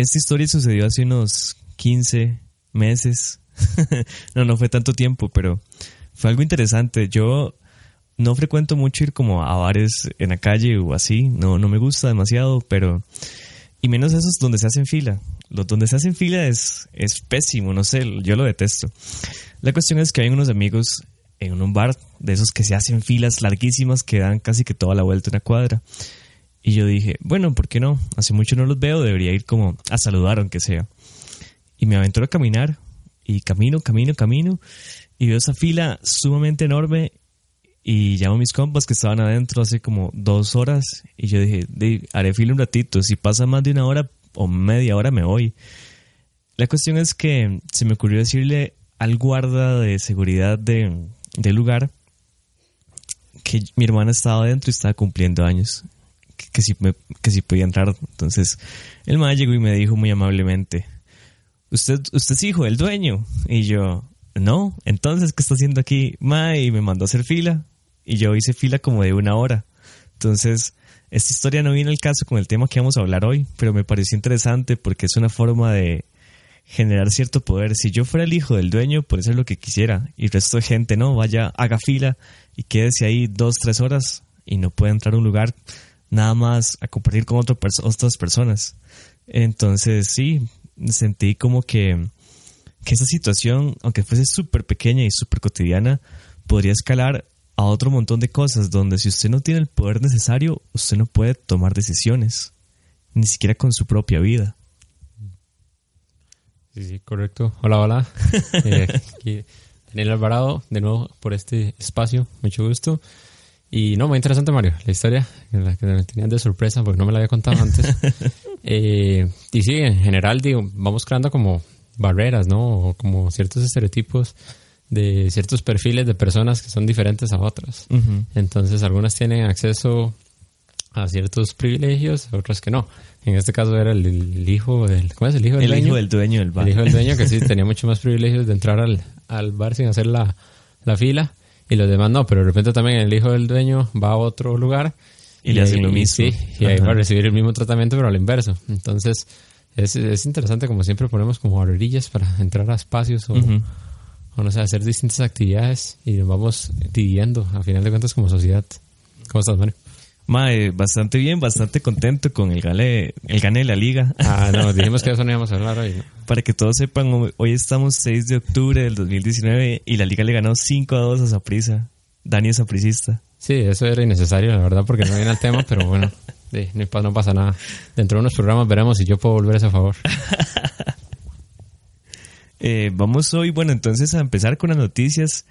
esta historia sucedió hace unos 15 meses. no, no fue tanto tiempo, pero fue algo interesante. Yo no frecuento mucho ir como a bares en la calle o así. No, no me gusta demasiado, pero... Y menos esos donde se hacen fila. Los donde se hacen fila es, es pésimo, no sé, yo lo detesto. La cuestión es que hay unos amigos en un bar de esos que se hacen filas larguísimas que dan casi que toda la vuelta en una cuadra. Y yo dije, bueno, ¿por qué no? Hace mucho no los veo, debería ir como a saludar aunque sea. Y me aventuro a caminar y camino, camino, camino y veo esa fila sumamente enorme y llamo a mis compas que estaban adentro hace como dos horas y yo dije, haré fila un ratito, si pasa más de una hora o media hora me voy. La cuestión es que se me ocurrió decirle al guarda de seguridad de, del lugar que mi hermana estaba adentro y estaba cumpliendo años, que, si, que si podía entrar. Entonces el man llegó y me dijo muy amablemente, ¿usted, usted es hijo del dueño? Y yo, no, entonces, ¿qué está haciendo aquí? Y me mandó a hacer fila y yo hice fila como de una hora. Entonces, esta historia no viene al caso con el tema que vamos a hablar hoy, pero me pareció interesante porque es una forma de generar cierto poder. Si yo fuera el hijo del dueño, por eso es lo que quisiera. Y el resto de gente no, vaya, haga fila y quédese ahí dos, tres horas y no puede entrar a un lugar nada más a compartir con otras personas. Entonces, sí, sentí como que, que esa situación, aunque fuese súper pequeña y súper cotidiana, podría escalar a otro montón de cosas donde si usted no tiene el poder necesario, usted no puede tomar decisiones, ni siquiera con su propia vida. Sí, sí, correcto. Hola, hola. eh, Daniel Alvarado, de nuevo por este espacio, mucho gusto. Y no, muy interesante, Mario, la historia, la que me tenían de sorpresa porque no me la había contado antes. eh, y sí, en general, digo, vamos creando como barreras, ¿no? O como ciertos estereotipos de ciertos perfiles de personas que son diferentes a otras. Entonces, algunas tienen acceso a ciertos privilegios, otras que no. En este caso era el, hijo del... ¿Cómo es? El hijo del el dueño. hijo del dueño del bar. El hijo del dueño que sí tenía mucho más privilegios de entrar al, al bar sin hacer la, la, fila y los demás no, pero de repente también el hijo del dueño va a otro lugar y, le hacen lo mismo. Sí, y ahí va a recibir el mismo tratamiento pero al inverso. Entonces es, es interesante como siempre ponemos como barrerillas para entrar a espacios o o no sé, hacer distintas actividades y nos vamos dividiendo, a final de cuentas, como sociedad. ¿Cómo estás, Mario? Mae, bastante bien, bastante contento con el gane, el gane de la liga. Ah, no, dijimos que eso no íbamos a hablar hoy. Para que todos sepan, hoy estamos 6 de octubre del 2019 y la liga le ganó 5 a 2 a Saprisa. Dani es sapricista. Sí, eso era innecesario, la verdad, porque no viene al tema, pero bueno, no pasa nada. Dentro de unos programas veremos si yo puedo volver a ese favor. Eh, vamos hoy, bueno, entonces a empezar con las noticias.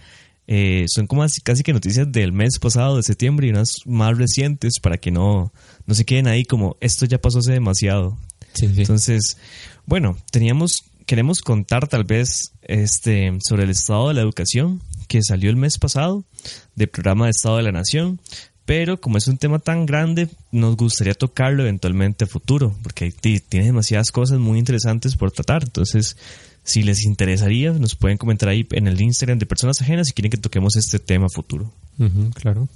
Eh, son como casi que noticias del mes pasado, de septiembre, y unas más recientes para que no, no se queden ahí como esto ya pasó hace demasiado. Entonces, bueno, teníamos, queremos contar tal vez este, sobre el estado de la educación que salió el mes pasado del programa de Estado de la Nación, pero como es un tema tan grande, nos gustaría tocarlo eventualmente a futuro, porque tiene demasiadas cosas muy interesantes por tratar. Entonces, si les interesaría, nos pueden comentar ahí en el Instagram de Personas Ajenas si quieren que toquemos este tema futuro. claro.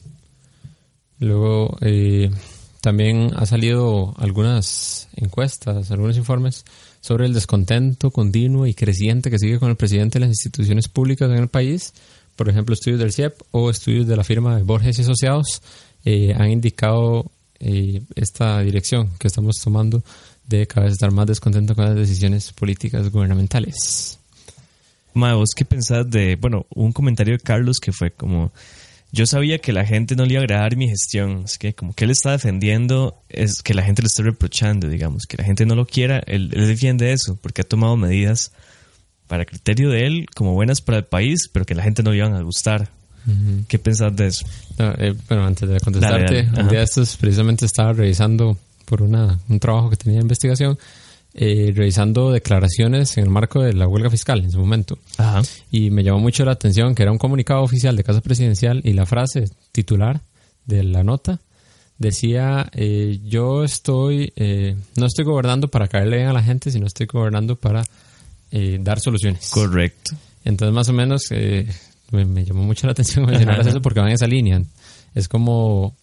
Luego, eh, también ha salido algunas encuestas, algunos informes sobre el descontento continuo y creciente que sigue con el presidente de las instituciones públicas en el país. Por ejemplo, estudios del CIEP o estudios de la firma de Borges y Asociados eh, han indicado eh, esta dirección que estamos tomando de cada vez estar más descontento con las decisiones políticas gubernamentales. Ma, ¿vos qué pensás de, bueno, un comentario de Carlos que fue como, yo sabía que la gente no le iba a agradar mi gestión, es que como que él está defendiendo es que la gente le esté reprochando, digamos, que la gente no lo quiera, él, defiende eso, porque ha tomado medidas para criterio de él como buenas para el país, pero que la gente no le iban a gustar. ¿Qué pensás de eso? Eh, bueno, antes de contestarte, un día estos precisamente estaba revisando por una, un trabajo que tenía de investigación, eh, revisando declaraciones en el marco de la huelga fiscal en su momento. Y me llamó mucho la atención que era un comunicado oficial de Casa Presidencial y la frase titular de la nota decía, eh, yo estoy, eh, no estoy gobernando para caerle bien a la gente, sino estoy gobernando para dar soluciones. Correcto. Entonces, más o menos, me, llamó mucho la atención mencionar eso porque va en esa línea. Es como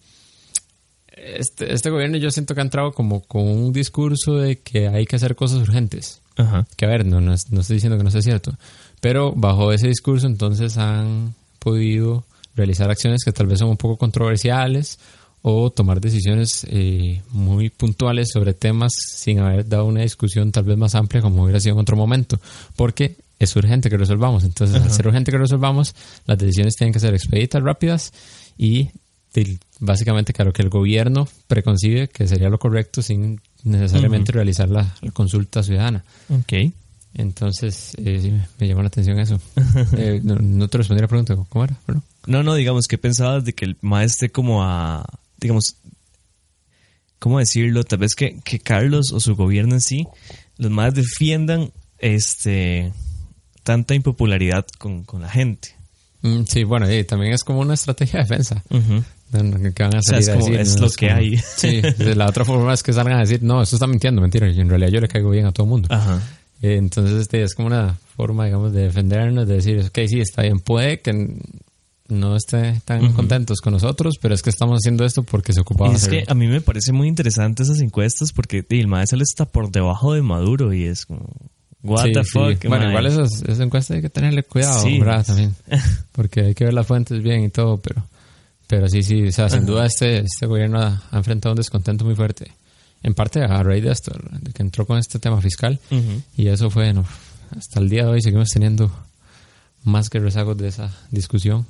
este, este gobierno yo siento que ha entrado como con un discurso de que hay que hacer cosas urgentes. Ajá. Que a ver, no, no, no estoy diciendo que no sea cierto, pero bajo ese discurso entonces han podido realizar acciones que tal vez son un poco controversiales o tomar decisiones eh, muy puntuales sobre temas sin haber dado una discusión tal vez más amplia como hubiera sido en otro momento, porque es urgente que resolvamos. Entonces, al ser urgente que resolvamos, las decisiones tienen que ser expeditas, rápidas y básicamente claro que el gobierno preconcibe que sería lo correcto sin necesariamente realizar la, la consulta ciudadana. Ok. Entonces, eh, sí, me, llamó la atención eso. Eh, no, no te respondí la pregunta, ¿cómo era? Bueno, No, no, digamos, ¿qué pensabas de que el maestro como a, digamos, ¿cómo decirlo? Tal vez que, que Carlos o su gobierno en sí, los más defiendan este tanta impopularidad con, con la gente. Mm, sí, bueno, y también es como una estrategia de defensa. No, que van a O sea, salir es a decir, es ¿no? lo que como- hay. Sí, la otra forma es que salgan a decir, no, esto está mintiendo, mentira, y en realidad yo le caigo bien a todo el mundo. Ajá. Eh, entonces, este, es como una forma, digamos, de defendernos, de decir, ok, sí, está bien, puede que no estén tan contentos con nosotros, pero es que estamos haciendo esto porque se ocupaba Y es hacerlo. que a mí me parece muy interesante esas encuestas porque di, el maestro está por debajo de Maduro y es como, what Sí, the sí. fuck. Bueno, igual esas, esa encuesta hay que tenerle cuidado, Sí. También. Porque hay que ver las fuentes bien y todo, pero, pero sí, sí, o sea, sin duda este, este gobierno ha, ha enfrentado un descontento muy fuerte. En parte a raíz de esto, de que entró con este tema fiscal. Ujú. Y eso fue, no, hasta el día de hoy seguimos teniendo más que rezagos de esa discusión.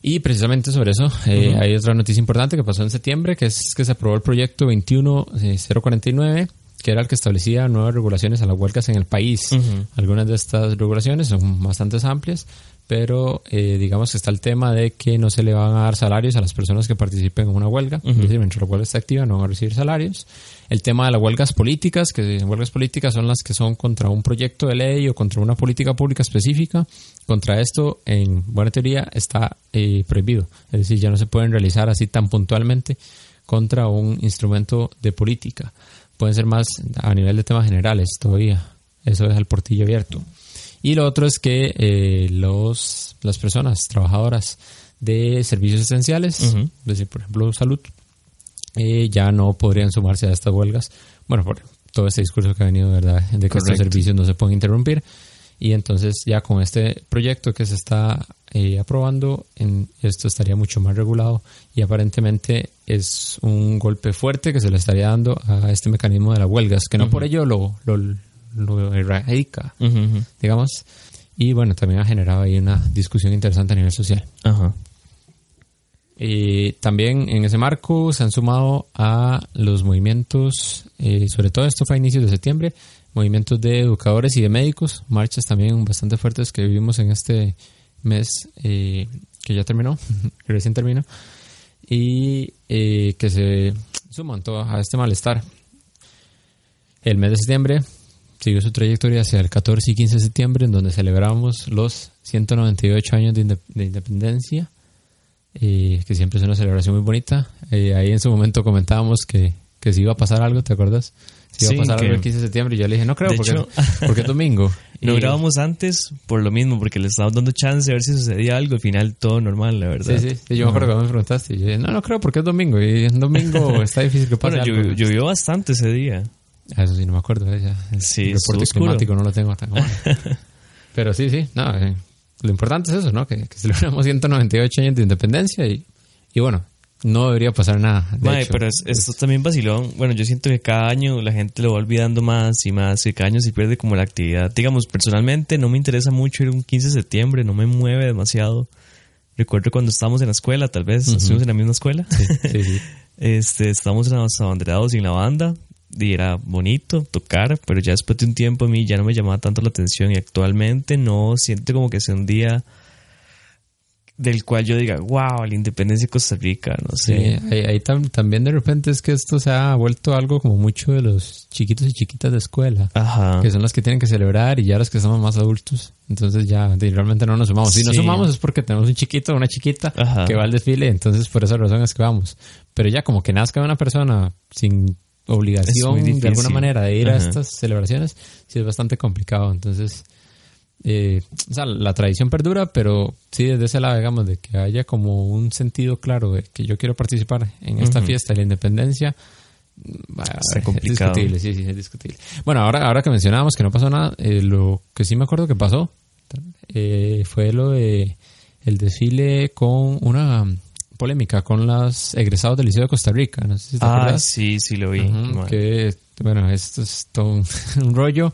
Y precisamente sobre eso, eh, hay otra noticia importante que pasó en septiembre, que es que se aprobó el proyecto 21049, que era el que establecía nuevas regulaciones a las huelgas en el país. Ujú. Algunas de estas regulaciones son bastante amplias, pero eh, digamos que está el tema de que no se le van a dar salarios a las personas que participen en una huelga. Es decir, mientras la huelga está activa no van a recibir salarios. El tema de las huelgas políticas, que huelgas políticas son las que son contra un proyecto de ley o contra una política pública específica. Contra esto, en buena teoría, está eh, prohibido. Es decir, ya no se pueden realizar así tan puntualmente contra un instrumento de política. Pueden ser más a nivel de temas generales todavía. Eso es el portillo abierto. Y lo otro es que eh, los, las personas trabajadoras de servicios esenciales, es decir, por ejemplo, salud, eh, ya no podrían sumarse a estas huelgas. Bueno, por todo este discurso que ha venido, ¿verdad?, de que estos servicios no se pueden interrumpir. Y entonces ya con este proyecto que se está eh, aprobando, en, esto estaría mucho más regulado y aparentemente es un golpe fuerte que se le estaría dando a este mecanismo de las huelgas, que no por ello lo, lo, lo erradica, Ujú, ujú. digamos. Y bueno, también ha generado ahí una discusión interesante a nivel social. Ajá. También en ese marco se han sumado a los movimientos, eh, sobre todo esto fue a inicios de septiembre, movimientos de educadores y de médicos, marchas también bastante fuertes que vivimos en este mes eh, que ya terminó, que recién terminó, y eh, que se suman todo a este malestar. El mes de septiembre siguió su trayectoria hacia el 14 y 15 de septiembre, en donde celebramos los 198 años de, inde- de independencia eh, que siempre es una celebración muy bonita. Eh, ahí en su momento comentábamos que, que si iba a pasar algo, ¿te acuerdas? Si iba Sí, a pasar que- algo el 15 de septiembre y yo le dije, no creo, porque, hecho- porque es domingo. Lo Y- grabamos antes por lo mismo, porque le estábamos dando chance a ver si sucedía algo. Al final todo normal, la verdad. Sí, sí, sí, yo me acuerdo me preguntaste. Y yo dije, no, no creo, porque es domingo. Y en domingo está difícil que pase Bueno, algo. llovió, llovió bastante ese día. Ah, Eso sí, no me acuerdo. eh, ya. El Sí, reporte climático no lo tengo tan bueno. Pero sí, sí, no, eh, lo importante es eso, ¿no? Que, que celebramos 198 años de independencia y, y bueno, no debería pasar nada. de hecho. pero es- esto también vacilón. Bueno, yo siento que cada año la gente lo va olvidando más y más y cada año se pierde como la actividad. Digamos, personalmente no me interesa mucho ir un 15 de septiembre, no me mueve demasiado. Recuerdo cuando estábamos en la escuela, tal vez, estuvimos en la misma escuela. Sí, sí. Este, estábamos en los abanderados sin la banda y era bonito tocar, pero ya después de un tiempo a mí ya no me llamaba tanto la atención y actualmente no siento como que sea un día del cual yo diga, wow, la independencia de Costa Rica, no Sí, sé. ahí, ahí tam- también de repente es que esto se ha vuelto algo como mucho de los chiquitos y chiquitas de escuela, Ajá. que son los que tienen que celebrar y ya los que somos más adultos. Entonces ya realmente no nos sumamos. Si nos Sí. sumamos es porque tenemos un chiquito o una chiquita Ajá. que va al desfile, entonces por esa razón es que vamos. Pero ya como que nazca una persona sin obligación de alguna manera de ir a estas celebraciones, sí es bastante complicado. Entonces, eh, o sea, la tradición perdura, pero sí desde ese lado, digamos, de que haya como un sentido claro de que yo quiero participar en esta fiesta de la independencia, es complicado. discutible, sí, sí, es discutible. Bueno, ahora, ahora que mencionábamos que no pasó nada, eh, lo que sí me acuerdo que pasó eh, fue lo de el desfile con una polémica con los egresados del Liceo de Costa Rica. No sé si te Ah, acuerdas. sí, sí lo vi. Ujú, que, bueno, esto es todo un, un rollo,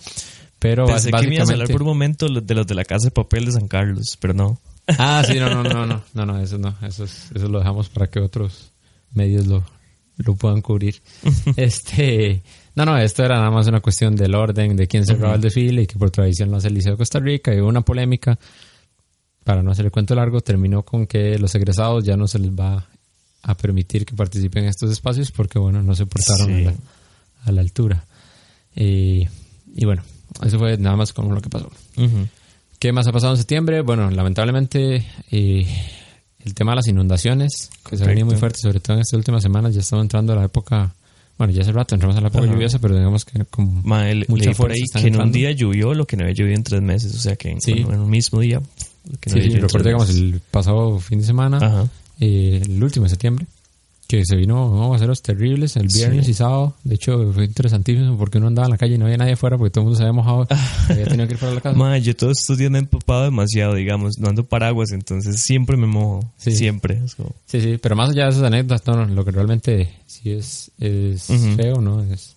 pero Pensé que me ibas a hablar básicamente... por un momento de los de la Casa de Papel de San Carlos, pero no. Ah, sí, no, no, no, no, no, no, eso no, eso, es- eso lo dejamos para que otros medios lo, lo puedan cubrir. este, no, no, esto era nada más una cuestión del orden, de quién cerraba el desfile y que por tradición lo hace el Liceo de Costa Rica y hubo una polémica, para no hacer el cuento largo, terminó con que los egresados ya no se les va a permitir que participen en estos espacios porque, bueno, no se portaron Sí. a, la, a la altura. Eh, y bueno, eso fue nada más como lo que pasó. ¿Qué más ha pasado en septiembre? Bueno, lamentablemente eh, el tema de las inundaciones, que se ha venido muy fuerte, sobre todo en estas últimas semanas, ya estamos entrando a la época, bueno, ya hace rato entramos a la época Ajá. lluviosa, pero digamos que con Ma, el- mucha leí por fuerza ahí que en un día llovió lo que no había llovido en tres meses, o sea que en, Sí. bueno, en un mismo día. Lo que no Sí, sí, digamos, meses. el pasado fin de semana, eh, el último de septiembre, que se vino unos aguaceros terribles el viernes Sí. y sábado. De hecho, fue interesantísimo porque uno andaba en la calle y no había nadie afuera porque todo el mundo se había mojado y había tenido que ir para la casa. Ma, yo todos estos días me he empapado demasiado, digamos, no ando paraguas, entonces siempre me mojo, Sí. siempre. Es como- Sí, sí, pero más allá de esas anécdotas, no, no, lo que realmente sí es, es Ujú. feo, ¿no? Es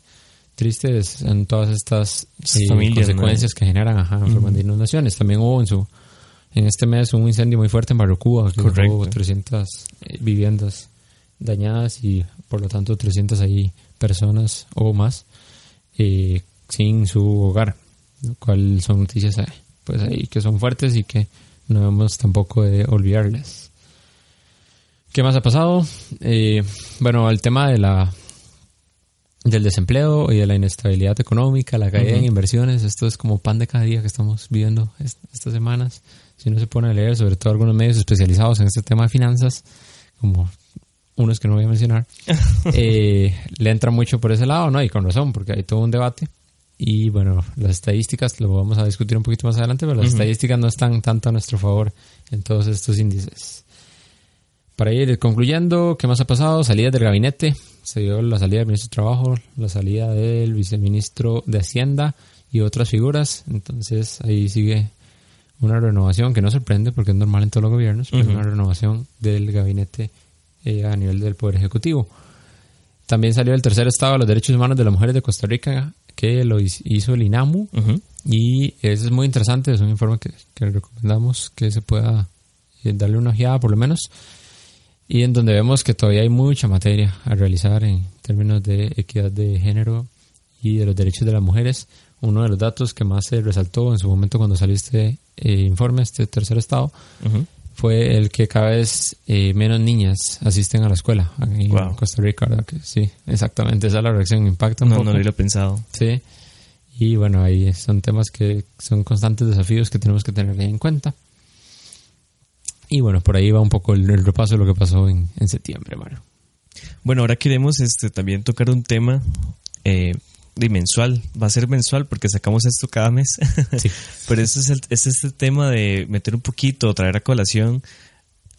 triste es en todas estas eh, Familias, consecuencias que generan ajá, en forma de inundaciones. También hubo en su en este mes un incendio muy fuerte en Barrio Cuba, que hubo 300 eh, viviendas dañadas y por lo tanto 300 ahí personas o más eh, sin su hogar, lo cual son noticias eh, pues ahí que son fuertes y que no debemos tampoco de olvidarles. ¿Qué más ha pasado? Eh, bueno, el tema de la del desempleo y de la inestabilidad económica, la caída en inversiones, esto es como pan de cada día que estamos viviendo est- estas semanas. Si uno se pone a leer, sobre todo algunos medios especializados en este tema de finanzas, como unos que no voy a mencionar, eh, le entra mucho por ese lado, ¿no? Y con razón, porque hay todo un debate. Y bueno, las estadísticas lo vamos a discutir un poquito más adelante, pero las estadísticas no están tanto a nuestro favor en todos estos índices. Para ir concluyendo, ¿qué más ha pasado? Salidas del gabinete. Se dio la salida del ministro de Trabajo, la salida del viceministro de Hacienda y otras figuras. Entonces ahí sigue una renovación que no sorprende porque es normal en todos los gobiernos, pero una renovación del gabinete eh, a nivel del Poder Ejecutivo. También salió el tercer estado de los derechos humanos de las mujeres de Costa Rica que lo hiz- hizo el INAMU Ujú. y eso es muy interesante, es un informe que, que recomendamos que se pueda eh, darle una ojeada por lo menos y en donde vemos que todavía hay mucha materia a realizar en términos de equidad de género y de los derechos de las mujeres. Uno de los datos que más se resaltó en su momento cuando salió este eh, informe, este tercer estado, fue el que cada vez eh, menos niñas asisten a la escuela aquí en. Costa Rica, ¿verdad? Que sí, exactamente, esa es la reacción, impacta un No, poco. no lo hubiera pensado. Sí. Y bueno, ahí son temas que son constantes desafíos que tenemos que tener en cuenta. Y bueno, por ahí va un poco el, el repaso de lo que pasó en, en septiembre, Mario. Bueno, ahora queremos este, también tocar un tema eh, de mensual. Va a ser mensual porque sacamos esto cada mes. Sí. Pero ese es, el, es este tema de meter un poquito, traer a colación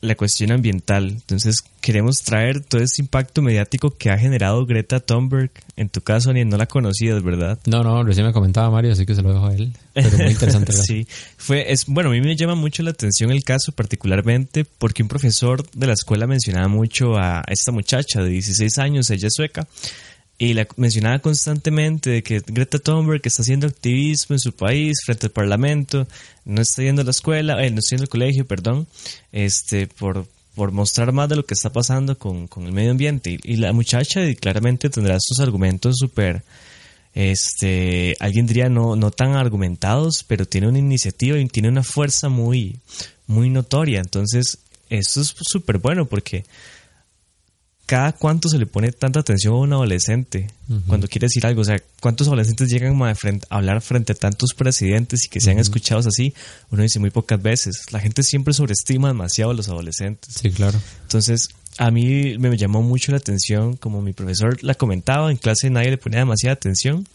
la cuestión ambiental. Entonces, queremos traer todo este impacto mediático que ha generado Greta Thunberg. En tu caso, ni no la conocías, ¿verdad? No, no, recién me comentaba Mario, así que se lo dejo a él. Pero muy interesante. el sí, fue, es, bueno, a mí me llama mucho la atención el caso, particularmente porque un profesor de la escuela mencionaba mucho a esta muchacha de 16 años, ella es sueca, y la mencionaba constantemente de que Greta Thunberg está haciendo activismo en su país frente al parlamento, no está yendo a la escuela, eh, no está yendo al colegio, perdón, este, por, por mostrar más de lo que está pasando con, con el medio ambiente. Y, la muchacha claramente tendrá estos argumentos súper este, alguien diría no, no tan argumentados, pero tiene una iniciativa y tiene una fuerza muy, muy notoria. Entonces, esto es súper bueno porque cada cuánto se le pone tanta atención a un adolescente cuando quiere decir algo. O sea, cuántos adolescentes llegan ma, de frente- a hablar frente a tantos presidentes y que sean escuchados así. Uno dice muy pocas veces. La gente siempre sobreestima demasiado a los adolescentes. Sí, claro. Entonces, a mí me llamó mucho la atención, como mi profesor la comentaba, en clase nadie le ponía demasiada atención,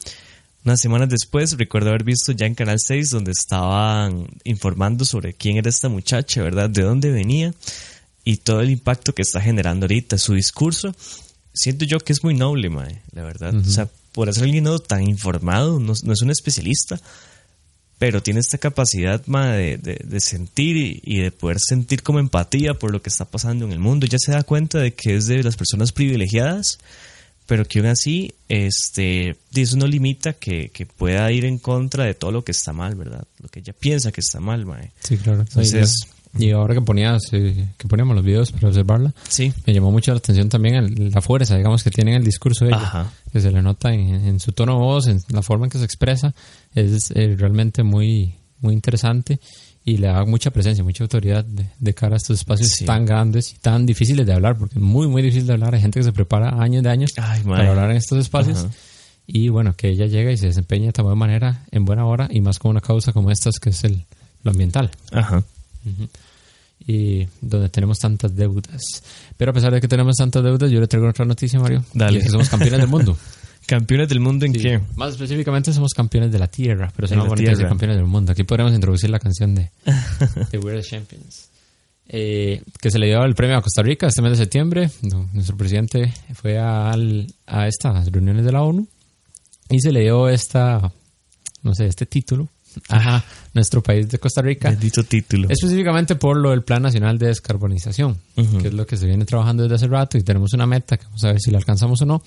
Unas semanas después, recuerdo haber visto ya en Canal 6 donde estaban informando sobre quién era esta muchacha, ¿verdad? De dónde venía y todo el impacto que está generando ahorita. Su discurso, siento yo que es muy noble, mae, la verdad. O sea, por ser alguien no tan informado, no, no es un especialista, pero tiene esta capacidad mae, de, de, sentir y, y, de poder sentir como empatía por lo que está pasando en el mundo. Ya se da cuenta de que es de las personas privilegiadas, pero que aún así, este, eso no limita que, que pueda ir en contra de todo lo que está mal, ¿verdad? Lo que ella piensa que está mal, mae. Sí, claro. Entonces, y ahora que ponías, eh, que poníamos los videos para observarla, sí. me llamó mucho la atención también el, la fuerza, digamos, que tiene en el discurso de ella, Ajá. que se le nota en, en, su tono de voz, en la forma en que se expresa, es eh, realmente muy, muy interesante y le da mucha presencia, mucha autoridad de, de cara a estos espacios Sí. tan grandes y tan difíciles de hablar, porque es muy, muy difícil de hablar. Hay gente que se prepara años de años Ay, para hablar en estos espacios. Ajá. Y bueno, que ella llega y se desempeña de tan buena manera, en buena hora, y más con una causa como estas, que es el, lo ambiental Ajá. Y donde tenemos tantas deudas. Pero a pesar de que tenemos tantas deudas, yo le traigo otra noticia, Mario. Dale. Que somos campeones del mundo. ¿Campeones del mundo en Sí. qué? Más específicamente somos campeones de la tierra, pero decir tierra. campeones del mundo. Aquí podríamos introducir la canción de, de We're the Champions. Eh, que se le dio el premio a Costa Rica este mes de septiembre. No, Nuestro presidente fue al- a estas reuniones de la ONU y se le dio esta, no sé, este título a nuestro país de Costa Rica. Bendito título. Específicamente por lo del Plan Nacional de Descarbonización, Ujú. que es lo que se viene trabajando desde hace rato y tenemos una meta que vamos a ver si la alcanzamos o no.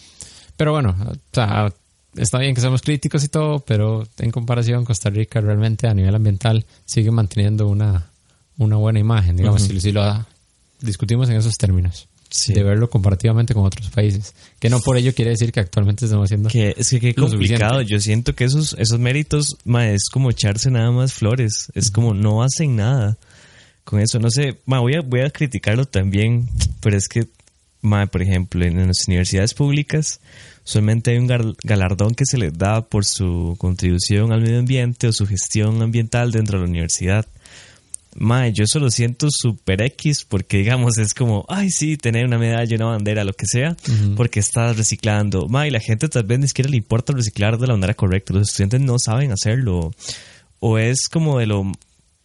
Pero bueno, o sea, está bien que seamos críticos y todo, pero en comparación Costa Rica realmente a nivel ambiental sigue manteniendo una, una buena imagen, digamos, si, si lo discutimos en esos términos. Sí. De verlo comparativamente con otros países. Que no por ello quiere decir que actualmente estamos haciendo... Que, es que qué complicado. suficiente. Yo siento que esos, esos méritos, ma, es como echarse nada más flores. Es como no hacen nada con eso. No sé, ma, voy a, voy a criticarlo también, pero es que, ma, por ejemplo, en las universidades públicas, solamente hay un gal- galardón que se les da por su contribución al medio ambiente o su gestión ambiental dentro de la universidad. Mae, yo eso lo siento super X porque, digamos, es como, ay, sí, tener una medalla, una bandera, lo que sea, porque estás reciclando. Mae, la gente tal vez ni siquiera le importa reciclar de la manera correcta. Los estudiantes no saben hacerlo. O es como de lo.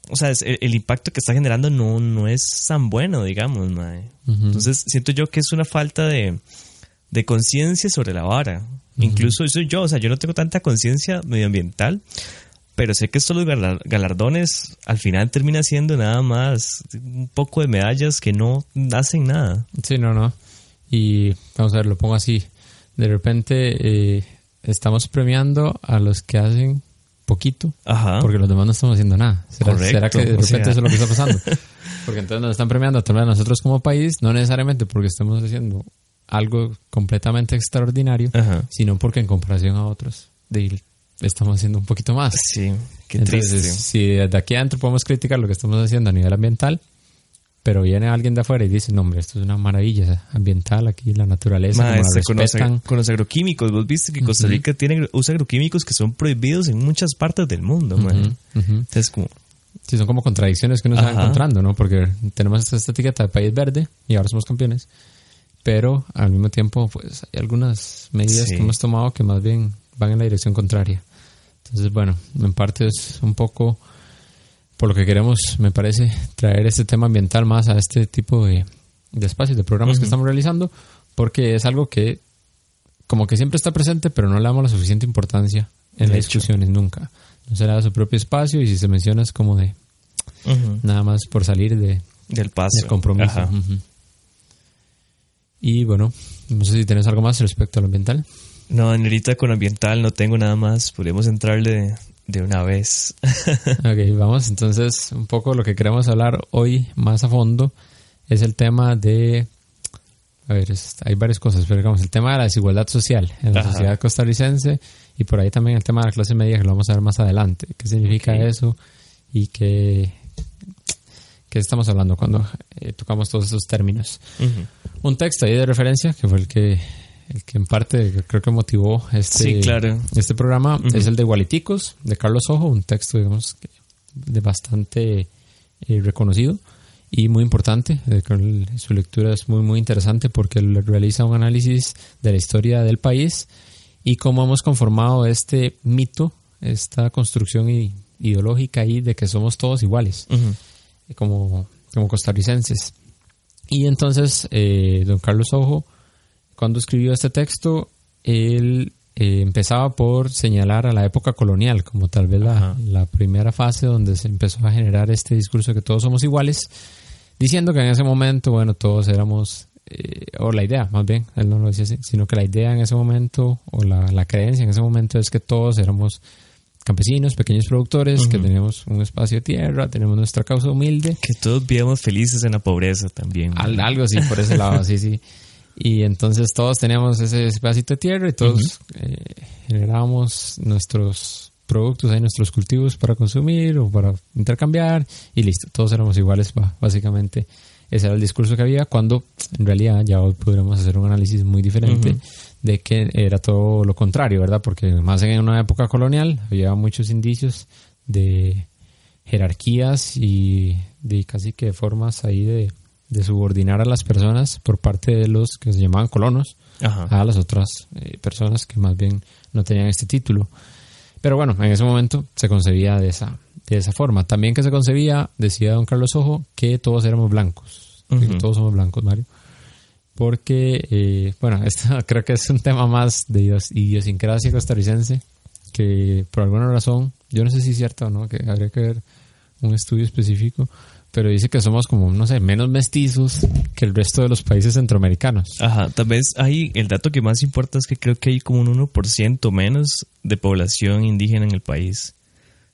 O sea, es- el, el impacto que está generando no, no es tan bueno, digamos, mae. Entonces, siento yo que es una falta de, de conciencia sobre la vara. Incluso soy yo, o sea, yo no tengo tanta conciencia medioambiental, pero sé que estos los galar- galardones al final termina siendo nada más un poco de medallas que no hacen nada. Sí, no, no. Y vamos a ver, lo pongo así. De repente eh, estamos premiando a los que hacen poquito Ajá. porque los demás no estamos haciendo nada. ¿Será, Correcto, será que de repente sea. eso es lo que está pasando? Porque entonces nos están premiando a nosotros como país, no necesariamente porque estemos haciendo algo completamente extraordinario, Ajá. sino porque en comparación a otros de, estamos haciendo un poquito más. Sí, qué Entonces, triste. si desde aquí adentro podemos criticar lo que estamos haciendo a nivel ambiental, pero viene alguien de afuera y dice, no, hombre, esto es una maravilla ambiental aquí, la naturaleza, Ma, este, con, los, con los agroquímicos, vos viste que Costa Rica tiene, usa agroquímicos que son prohibidos en muchas partes del mundo, man. Ujú, ujú. Entonces, como, Sí, son como contradicciones que uno se va encontrando, ¿no? Porque tenemos esta, esta etiqueta de país verde y ahora somos campeones, pero al mismo tiempo, pues hay algunas medidas Sí. que hemos tomado que más bien van en la dirección contraria. Entonces, bueno, en parte es un poco por lo que queremos, me parece, traer este tema ambiental más a este tipo de, de espacios, de programas que estamos realizando, porque es algo que como que siempre está presente, pero no le damos la suficiente importancia en De las hecho. discusiones nunca. No se le da su propio espacio y si se menciona es como de nada más por salir de, del paso. del compromiso. Y bueno, no sé si tienes algo más respecto al ambiental. No, ahorita con ambiental no tengo nada más. Podemos entrarle de, de una vez. Ok, vamos. Entonces, un poco lo que queremos hablar hoy más a fondo es el tema de. A ver, es- hay varias cosas, pero digamos, el tema de la desigualdad social en la Ajá. sociedad costarricense y por ahí también el tema de la clase media que lo vamos a ver más adelante. ¿Qué significa eso? Y qué, qué estamos hablando cuando eh, tocamos todos esos términos. Un texto ahí de referencia que fue el que, el que en parte creo que motivó este, Sí, claro. este programa es el de Gualiticos, de Carlos Ojo, un texto, digamos, de bastante eh, reconocido y muy importante. Eh, Su lectura es muy, muy interesante porque él realiza un análisis de la historia del país y cómo hemos conformado este mito, esta construcción ideológica ahí de que somos todos iguales, como, como costarricenses. Y entonces, eh, don Carlos Ojo, cuando escribió este texto, él eh, empezaba por señalar a la época colonial como tal vez la, primera fase donde se empezó a generar este discurso de que todos somos iguales, diciendo que en ese momento, bueno, todos éramos, eh, o la idea más bien, él no lo decía así, sino que la idea en ese momento, o la, creencia en ese momento es que todos éramos campesinos, pequeños productores, que teníamos un espacio de tierra, tenemos nuestra causa humilde. Que todos vivíamos felices en la pobreza también. algo así, por ese lado, sí, sí. Y entonces todos teníamos ese, pedacito de tierra y todos eh, generábamos nuestros productos, ahí nuestros cultivos para consumir o para intercambiar y listo, todos éramos iguales, básicamente. Ese era el discurso que había cuando en realidad ya hoy podremos hacer un análisis muy diferente de que era todo lo contrario, ¿verdad? Porque más en una época colonial había muchos indicios de jerarquías y de casi que formas ahí de de subordinar a las personas por parte de los que se llamaban colonos a las otras eh, personas que más bien no tenían este título. Pero bueno, en ese momento se concebía de esa, de esa forma. También que se concebía, decía don Carlos Ojo, que todos éramos blancos. Todos somos blancos, Mario. Porque, eh, bueno, esto creo que es un tema más de idiosincrasia costarricense, que por alguna razón, yo no sé si es cierto o no, que habría que ver un estudio específico, pero dice que somos como, no sé, menos mestizos que el resto de los países centroamericanos. Ajá, tal vez ahí el dato que más importa es que creo que hay como un 1% menos de población indígena en el país.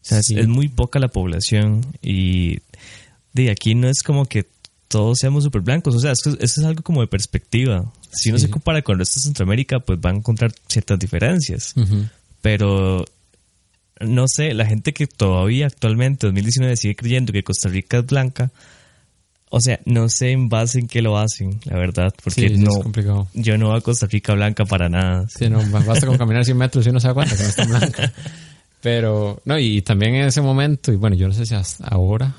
O sea, es, muy poca la población y de aquí no es como que todos seamos súper blancos, o sea, eso, es algo como de perspectiva. Si uno se compara con el resto de Centroamérica, pues va a encontrar ciertas diferencias. Pero no sé, la gente que todavía actualmente, 2019, sigue creyendo que Costa Rica es blanca, o sea, no sé en base en qué lo hacen, la verdad, porque no, es complicado. yo no voy a Costa Rica blanca para nada. Sí, no, basta con caminar 100 metros y uno se da cuenta que no está blanca. Pero, no, y también en ese momento, y bueno, yo no sé si hasta ahora,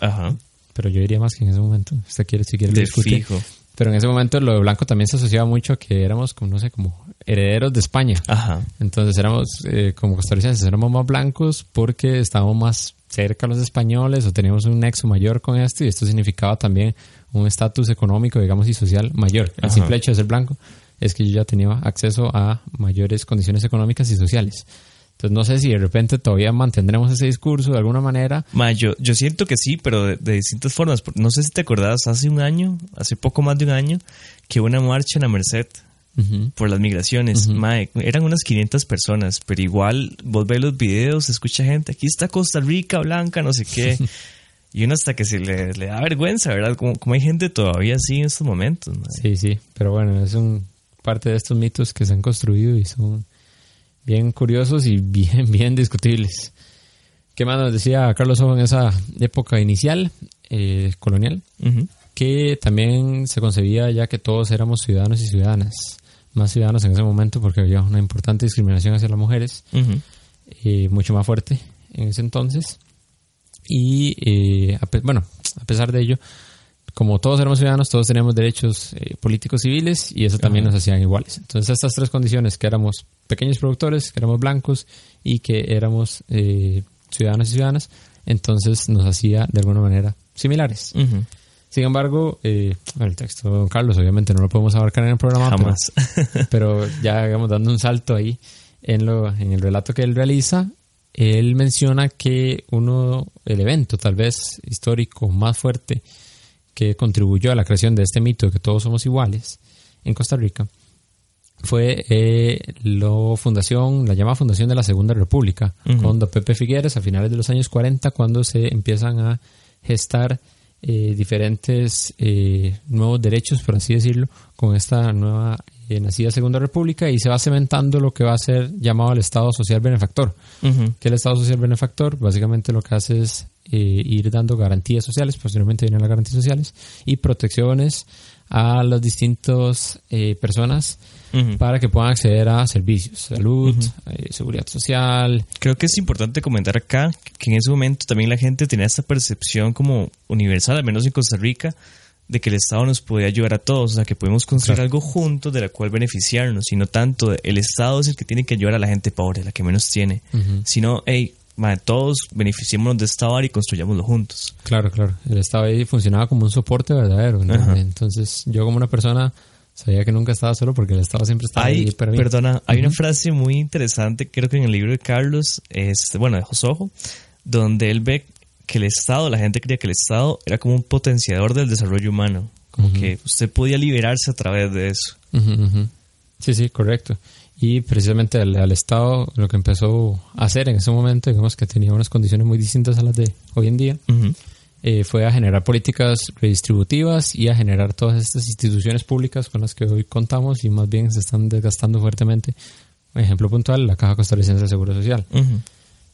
pero yo diría más que en ese momento, usted quiere, si quiere lo Fijo. Pero en ese momento lo de blanco también se asociaba mucho a que éramos como, no sé, como herederos de España. Ajá. Entonces éramos, eh, como costarricenses, éramos más blancos porque estábamos más cerca a los españoles o teníamos un nexo mayor con esto y esto significaba también un estatus económico, digamos, y social mayor. El simple hecho de ser blanco es que yo ya tenía acceso a mayores condiciones económicas y sociales. Entonces no sé si de repente todavía mantendremos ese discurso de alguna manera. Ma, yo, siento que sí, pero de, distintas formas. No sé si te acordabas, hace un año, hace poco más de un año, que una marcha en la Merced por las migraciones. eran unas 500 personas, pero igual vos ves los videos, escucha gente, aquí está Costa Rica, Blanca, no sé qué. y uno hasta que se le, da vergüenza, ¿verdad? Como, como, hay gente todavía así en estos momentos. Sí, sí, pero bueno, es un parte de estos mitos que se han construido y son bien curiosos y bien, bien discutibles. ¿Qué más nos decía Carlos Ojo en esa época inicial, eh, colonial? Que también se concebía ya que todos éramos ciudadanos y ciudadanas. Más ciudadanos en ese momento porque había una importante discriminación hacia las mujeres, eh, mucho más fuerte en ese entonces. Y eh, bueno, a pesar de ello, como todos éramos ciudadanos, todos teníamos derechos eh, políticos civiles y eso también nos hacían iguales. Entonces estas tres condiciones, que éramos pequeños productores, que éramos blancos y que éramos eh, ciudadanos y ciudadanas, entonces nos hacía de alguna manera similares. Sin embargo, eh, el texto de Don Carlos obviamente no lo podemos abarcar en el programa. Jamás. Pero, ya, digamos, dando un salto ahí en, lo, en el relato que él realiza, él menciona que uno, el evento tal vez histórico más fuerte que contribuyó a la creación de este mito de que todos somos iguales en Costa Rica fue eh, la fundación, la llamada fundación de la Segunda República, con don Pepe Figueres a finales de los años 40, cuando se empiezan a gestar eh, diferentes eh, nuevos derechos, por así decirlo, con esta nueva nacida Segunda República y se va cementando lo que va a ser llamado el Estado Social Benefactor. Que el Estado Social Benefactor básicamente lo que hace es eh, ir dando garantías sociales, posteriormente vienen las garantías sociales y protecciones a las distintas para que puedan acceder a servicios, salud, eh, seguridad social. Creo que es importante comentar acá que en ese momento también la gente tenía esta percepción como universal, al menos en Costa Rica, de que el Estado nos puede ayudar a todos, o sea, que podemos construir algo juntos de la cual beneficiarnos, y no tanto el Estado es el que tiene que ayudar a la gente pobre, la que menos tiene, sino, hey, todos beneficiémonos de esta vara y construyámoslo juntos. Claro, claro. El Estado ahí funcionaba como un soporte verdadero. Entonces, yo como una persona sabía que nunca estaba solo porque el Estado siempre estaba ahí para mí. Perdona, hay una frase muy interesante, creo que en el libro de Carlos, es, bueno, de Josojo, donde él ve que el Estado, la gente creía que el Estado era como un potenciador del desarrollo humano, como que usted podía liberarse a través de eso. Sí, sí, correcto. Y precisamente al, Estado lo que empezó a hacer en ese momento, digamos que tenía unas condiciones muy distintas a las de hoy en día, eh, fue a generar políticas redistributivas y a generar todas estas instituciones públicas con las que hoy contamos y más bien se están desgastando fuertemente. Un ejemplo puntual, la Caja Costarricense de Seguro Social.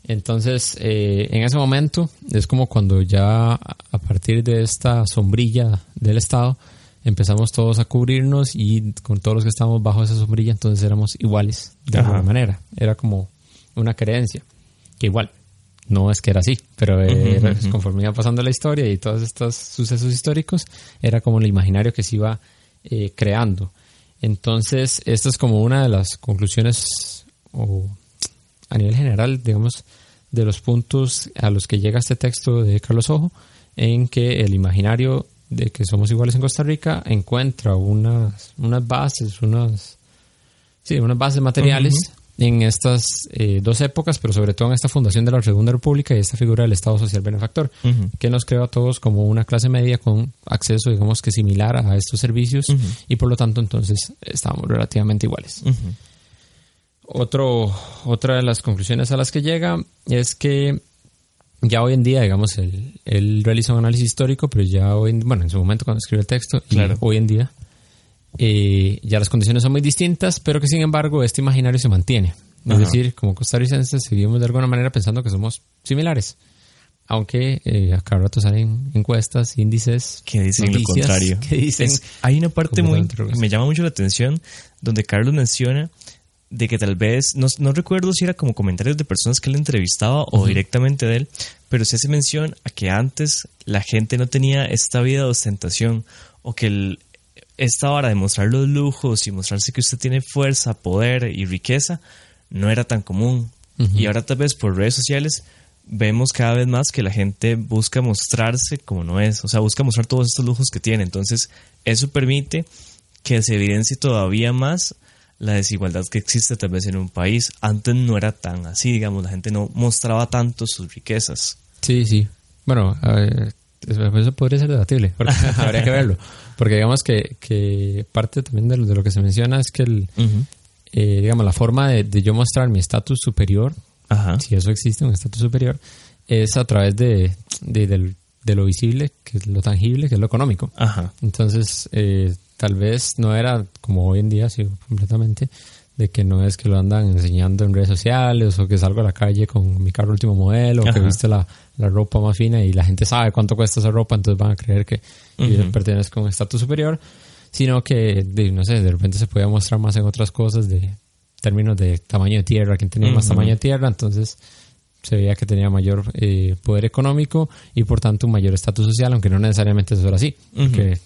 Entonces, eh, en ese momento es como cuando ya a partir de esta sombrilla del Estado empezamos todos a cubrirnos y con todos los que estábamos bajo esa sombrilla entonces éramos iguales de alguna manera. Era como una creencia, que igual no es que era así, pero eh, conforme iba pasando la historia y todos estos sucesos históricos, era como el imaginario que se iba eh, creando. Entonces, esta es como una de las conclusiones o a nivel general, digamos, de los puntos a los que llega este texto de Carlos Ojo, en que el imaginario de que somos iguales en Costa Rica encuentra unas, unas bases, unas, sí, unas bases materiales en estas eh, dos épocas, pero sobre todo en esta fundación de la Segunda República y esta figura del Estado Social Benefactor, que nos creó a todos como una clase media con acceso, digamos que similar a estos servicios y por lo tanto entonces estábamos relativamente iguales. Otro, otra de las conclusiones a las que llega es que ya hoy en día, digamos, él, él realiza un análisis histórico, pero ya hoy, en, bueno, en su momento cuando escribe el texto, claro. hoy en día, eh, ya las condiciones son muy distintas, pero que sin embargo este imaginario se mantiene. Es decir, como costarricenses seguimos de alguna manera pensando que somos similares. Aunque eh, a cada rato salen encuestas, índices. Que dicen lo contrario. Que dicen hay una parte muy. me llama mucho la atención donde Carlos menciona de que tal vez, no, no, recuerdo si era como comentarios de personas que él entrevistaba o directamente de él, pero se hace mención a que antes la gente no tenía esta vida de ostentación o que el, esta hora de mostrar los lujos y mostrarse que usted tiene fuerza, poder y riqueza no era tan común. Y ahora tal vez por redes sociales vemos cada vez más que la gente busca mostrarse como no es, o sea, busca mostrar todos estos lujos que tiene. Entonces, eso permite que se evidencie todavía más la desigualdad que existe tal vez en un país. Antes no era tan así, digamos, la gente no mostraba tanto sus riquezas. Sí, sí. Bueno, eso podría ser debatible, habría que verlo. Porque digamos que, que parte también de lo, de lo, que se menciona es que el, eh, digamos, la forma de, yo mostrar mi estatus superior, si eso existe, un estatus superior, es a través de, de, de, lo visible, que es lo tangible, que es lo económico. Ajá. Entonces, eh, tal vez no era como hoy en día, sí, completamente, de que no es que lo andan enseñando en redes sociales o que salgo a la calle con mi carro último modelo o que viste la, la, ropa más fina y la gente sabe cuánto cuesta esa ropa, entonces van a creer que uh pertenezco a un estatus superior, sino que, no sé, de repente se puede mostrar más en otras cosas de términos de tamaño de tierra, quien tenía más tamaño de tierra, entonces se veía que tenía mayor eh, poder económico y por tanto un mayor estatus social, aunque no necesariamente eso era así, porque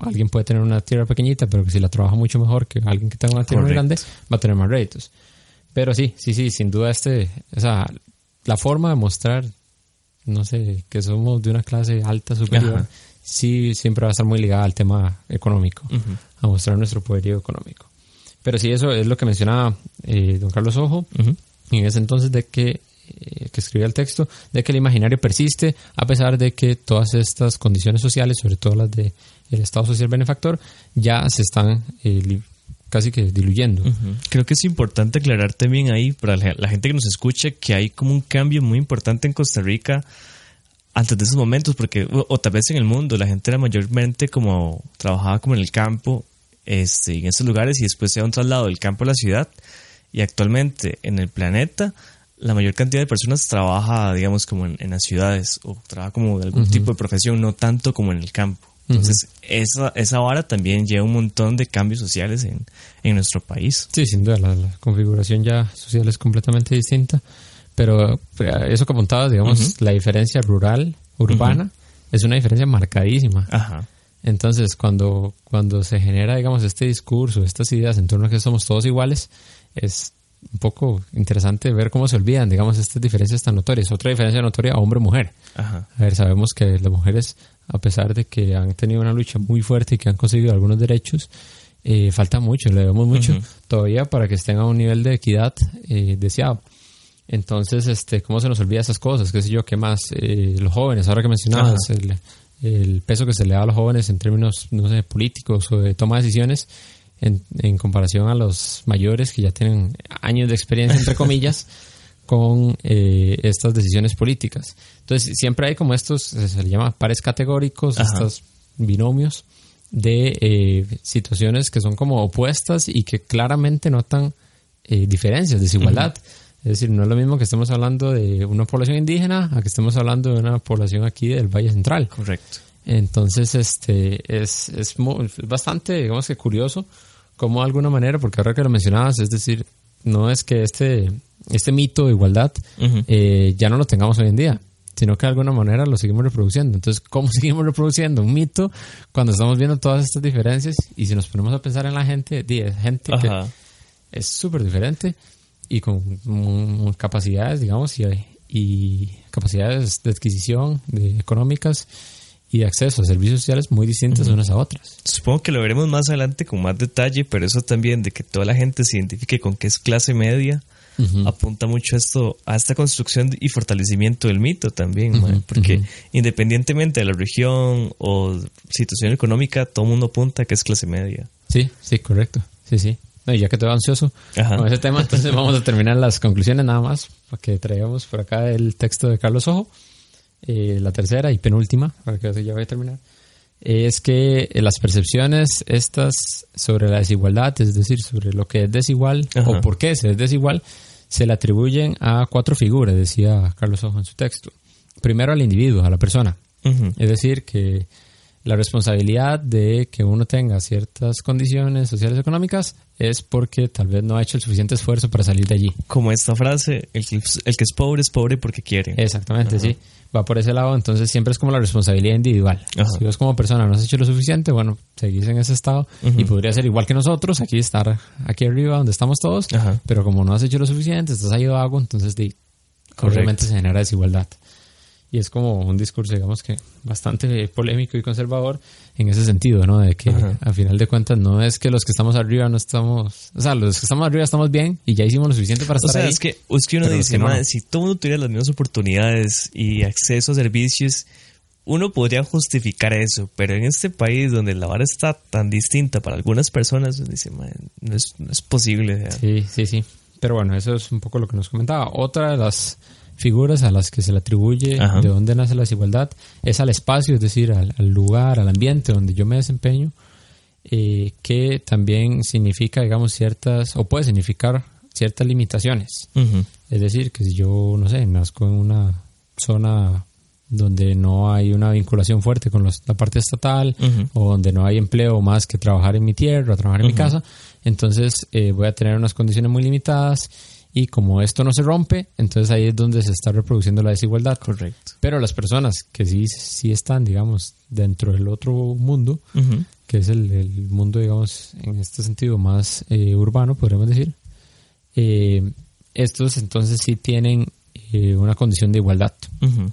alguien puede tener una tierra pequeñita, pero que si la trabaja mucho mejor que alguien que tenga una tierra muy grande, va a tener más réditos. Pero sí, sí, sí, sin duda este, esa, la forma de mostrar, no sé, que somos de una clase alta, superior, sí siempre va a estar muy ligada al tema económico, a mostrar nuestro poderío económico. Pero sí, eso es lo que mencionaba eh, don Carlos Ojo, en ese entonces de que eh, que escribía el texto, de que el imaginario persiste a pesar de que todas estas condiciones sociales, sobre todo las del Estado social benefactor, ya se están eh, casi que diluyendo. Creo que es importante aclarar también ahí para la gente que nos escucha que hay como un cambio muy importante en Costa Rica antes de esos momentos, porque, o, tal vez en el mundo, la gente era mayormente como, trabajaba como en el campo, este, en esos lugares, y después se da un traslado del campo a la ciudad, y actualmente en el planeta la mayor cantidad de personas trabaja, digamos, como en, las ciudades o trabaja como de algún tipo de profesión, no tanto como en el campo. Entonces, esa, esa vara también lleva un montón de cambios sociales en, en nuestro país. Sí, sin duda, la, configuración ya social es completamente distinta, pero eso que apuntabas, digamos, la diferencia rural, urbana, es una diferencia marcadísima. Ajá. Entonces, cuando, cuando se genera, digamos, este discurso, estas ideas en torno a que somos todos iguales, es un poco interesante ver cómo se olvidan, digamos, estas diferencias tan notorias. Otra diferencia notoria, hombre-mujer. A ver, sabemos que las mujeres, a pesar de que han tenido una lucha muy fuerte y que han conseguido algunos derechos, eh, falta mucho, le debemos mucho todavía para que estén a un nivel de equidad eh, deseado. Entonces, este, ¿cómo se nos olvida esas cosas? ¿Qué sé yo? ¿Qué más? Eh, los jóvenes, ahora que mencionabas, el, el, peso que se le da a los jóvenes en términos, no sé, políticos o de toma de decisiones en, en comparación a los mayores que ya tienen años de experiencia, entre comillas, con eh, estas decisiones políticas. Entonces, siempre hay como estos, se le llama pares categóricos, estos binomios de eh, situaciones que son como opuestas y que claramente notan eh, diferencias, desigualdad. Es decir, no es lo mismo que estemos hablando de una población indígena a que estemos hablando de una población aquí del Valle Central. Correcto. Entonces, este, es, es, bastante, digamos que curioso, como de alguna manera, porque ahora que lo mencionabas, es decir, no es que este, este mito de igualdad eh, ya no lo tengamos hoy en día, sino que de alguna manera lo seguimos reproduciendo. Entonces, ¿cómo seguimos reproduciendo un mito cuando estamos viendo todas estas diferencias? Y si nos ponemos a pensar en la gente, gente que es súper diferente y con capacidades, digamos, y, y, capacidades de adquisición de económicas y de acceso a servicios sociales muy distintas unas a otras. Supongo que lo veremos más adelante con más detalle, pero eso también de que toda la gente se identifique con que es clase media, apunta mucho a esto, a esta construcción y fortalecimiento del mito también, porque independientemente de la región o situación económica, todo el mundo apunta que es clase media. Sí, sí, correcto. Sí, sí. No, y ya que te ansioso con ese tema, entonces vamos a terminar las conclusiones nada más, para que traigamos por acá el texto de Carlos Ojo, eh, la tercera y penúltima, para que ya voy a terminar, es que las percepciones estas sobre la desigualdad, es decir, sobre lo que es desigual o por qué se es desigual, se le atribuyen a cuatro figuras, decía Carlos Ojo en su texto. Primero al individuo, a la persona. Es decir, que la responsabilidad de que uno tenga ciertas condiciones sociales y económicas es porque tal vez no ha hecho el suficiente esfuerzo para salir de allí. Como esta frase, el que, el que es pobre es pobre porque quiere. Exactamente, sí. Va por ese lado, entonces siempre es como la responsabilidad individual. Si vos como persona no has hecho lo suficiente, bueno, seguís en ese estado y podría ser igual que nosotros, aquí estar aquí arriba donde estamos todos, pero como no has hecho lo suficiente, estás ahí abajo, entonces obviamente se genera desigualdad y es como un discurso, digamos que bastante polémico y conservador en ese sentido, ¿no? De que a final de cuentas no es que los que estamos arriba no estamos, o sea, los que estamos arriba estamos bien y ya hicimos lo suficiente para estar o sea, Es que, es que uno dice, si todo mundo tuviera las mismas oportunidades y acceso a servicios, uno podría justificar eso, pero en este país donde la vara está tan distinta para algunas personas, dice, no, es, no es posible. Sí, sí, sí. Pero bueno, eso es un poco lo que nos comentaba. Otra de las figuras a las que se le atribuye de dónde nace la desigualdad es al espacio, es decir, al, lugar, al ambiente donde yo me desempeño, eh, que también significa, digamos, ciertas, o puede significar ciertas limitaciones. Es decir, que si yo, no sé, nazco en una zona donde no hay una vinculación fuerte con la parte estatal o donde no hay empleo más que trabajar en mi tierra trabajar en mi casa, entonces eh, voy a tener unas condiciones muy limitadas y como esto no se rompe, entonces ahí es donde se está reproduciendo la desigualdad. Correcto. Pero las personas que sí, sí están, digamos, dentro del otro mundo, que es el, mundo, digamos, en este sentido más eh, urbano, podríamos decir, eh, estos entonces sí tienen eh, una condición de igualdad.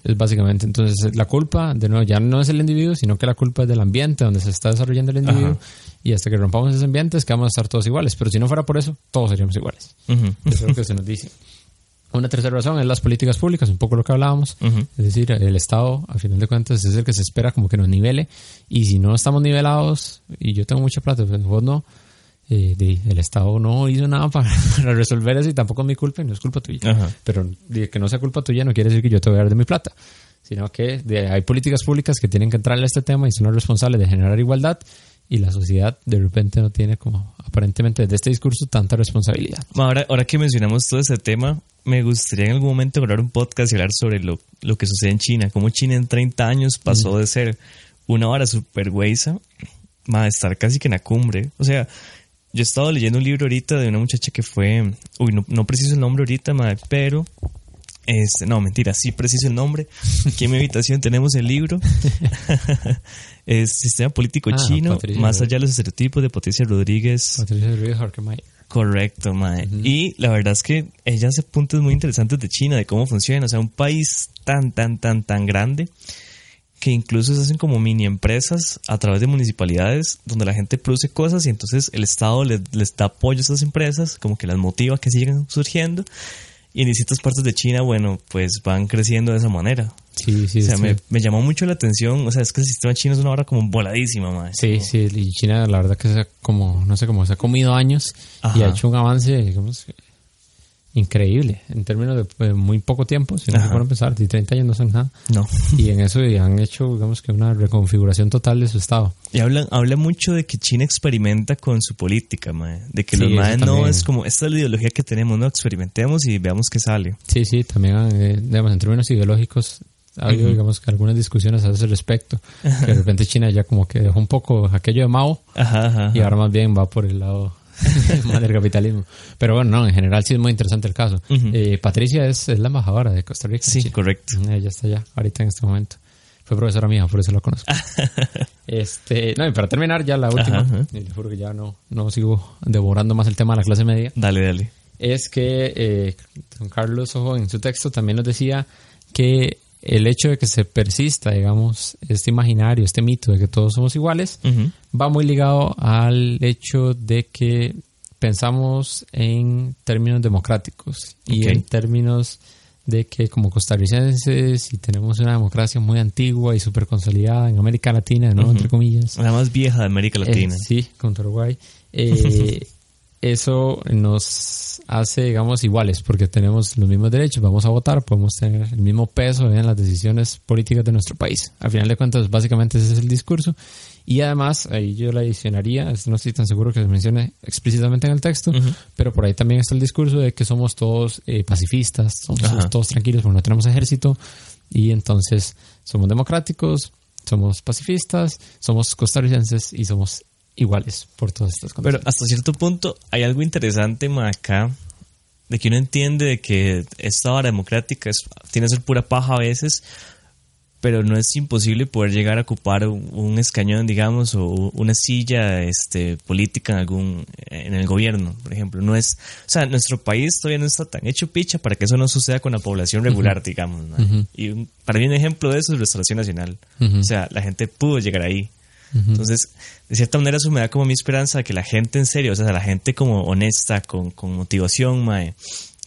Es básicamente, entonces la culpa, de nuevo, ya no es el individuo, sino que la culpa es del ambiente donde se está desarrollando el individuo. Y hasta que rompamos ese ambiente es que vamos a estar todos iguales. Pero si no fuera por eso, todos seríamos iguales. Eso es lo que se nos dice. Una tercera razón es las políticas públicas, un poco lo que hablábamos. Es decir, el Estado, a final de cuentas, es el que se espera como que nos nivele. Y si no estamos nivelados, y yo tengo mucha plata, pues vos no, eh, el Estado no hizo nada para, resolver eso y tampoco es mi culpa y no es culpa tuya. Pero que no sea culpa tuya no quiere decir que yo te voy a dar de mi plata, sino que hay políticas públicas que tienen que entrar en este tema y son los responsables de generar igualdad y la sociedad de repente no tiene como aparentemente desde este discurso tanta responsabilidad. Ahora, ahora que mencionamos todo ese tema, me gustaría en algún momento grabar un podcast y hablar sobre lo, lo que sucede en China, cómo China en 30 años pasó de ser una hora super güeyza a estar casi que en la cumbre. O sea, yo he estado leyendo un libro ahorita de una muchacha que fue, uy, no, preciso el nombre ahorita, madre, pero Este, no, mentira, sí preciso el nombre. Aquí en mi habitación tenemos el libro. es Sistema Político Ah, Chino, más allá de los estereotipos de Patricia Rodríguez. Patricia Rodríguez Harkemeyer. Correcto, mae. Y la verdad es que ella hace puntos muy interesantes de China, de cómo funciona. O sea, un país tan, tan, tan, tan grande que incluso se hacen como mini empresas a través de municipalidades donde la gente produce cosas y entonces el Estado les, les da apoyo a esas empresas, como que las motiva a que sigan surgiendo. Y en distintas partes de China, bueno, pues van creciendo de esa manera. Sí, sí, o sea, sí. me, me llamó mucho la atención. O sea, es que el sistema chino es una hora como voladísima, mae. Sí, sí, y China la verdad que se ha como, no sé, como se ha comido años y ha hecho un avance, digamos, increíble en términos de pues, muy poco tiempo, si no se pueden pensar, de 30 años no son nada. No. Y en eso han hecho, digamos que una reconfiguración total de su estado. Y habla, habla mucho de que China experimenta con su política, mae. De que Sí, los maes no es como, esta es la ideología que tenemos, no experimentemos y veamos qué sale. Sí, sí, también, eh, digamos, en términos ideológicos ha habido, digamos, que algunas discusiones a ese respecto. Que de repente China ya como que dejó un poco aquello de Mao Ajá, ajá. y ahora más bien va por el lado del capitalismo. Pero bueno, no, en general sí es muy interesante el caso. Ujú. Eh, Patricia es, es la embajadora de Costa Rica. Sí, Chile. correcto. Ella está allá, ahorita en este momento. Fue profesora mía, por eso la conozco. este, no, y para terminar ya la última, Ajá, ajá. y le juro que ya no, no sigo devorando más el tema de la clase media, Dale, dale. es que eh, don Carlos Ojo en su texto también nos decía que el hecho de que se persista, digamos, este imaginario, este mito de que todos somos iguales, va muy ligado al hecho de que pensamos en términos democráticos y en términos de que como costarricenses y tenemos una democracia muy antigua y súper consolidada en América Latina, ¿no? Entre comillas. La más vieja de América Latina. Eh, sí, contra Uruguay. Eh, eso nos hace, digamos, iguales, porque tenemos los mismos derechos, vamos a votar, podemos tener el mismo peso en las decisiones políticas de nuestro país. Al final de cuentas, básicamente ese es el discurso. Y además, ahí yo le adicionaría, no estoy tan seguro que se mencione explícitamente en el texto, pero por ahí también está el discurso de que somos todos eh, pacifistas, somos Ajá. todos tranquilos porque no tenemos ejército, y entonces somos democráticos, somos pacifistas, somos costarricenses y somos iguales por todas estas Pero condiciones. hasta cierto punto hay algo interesante ma, acá, de que uno entiende de que esta hora democrática es, tiene que ser pura paja a veces, pero no es imposible poder llegar a ocupar un, un escañón, digamos, o una silla este, política en algún en el gobierno, por ejemplo. No es, o sea, nuestro país todavía no está tan hecho picha para que eso no suceda con la población regular, digamos. ma. Y un- para mí un ejemplo de eso es Restauración Nacional. Ujú. O sea, la gente pudo llegar ahí. Entonces, de cierta manera eso me da como mi esperanza de que la gente en serio, o sea, la gente como honesta, con, con motivación, mae,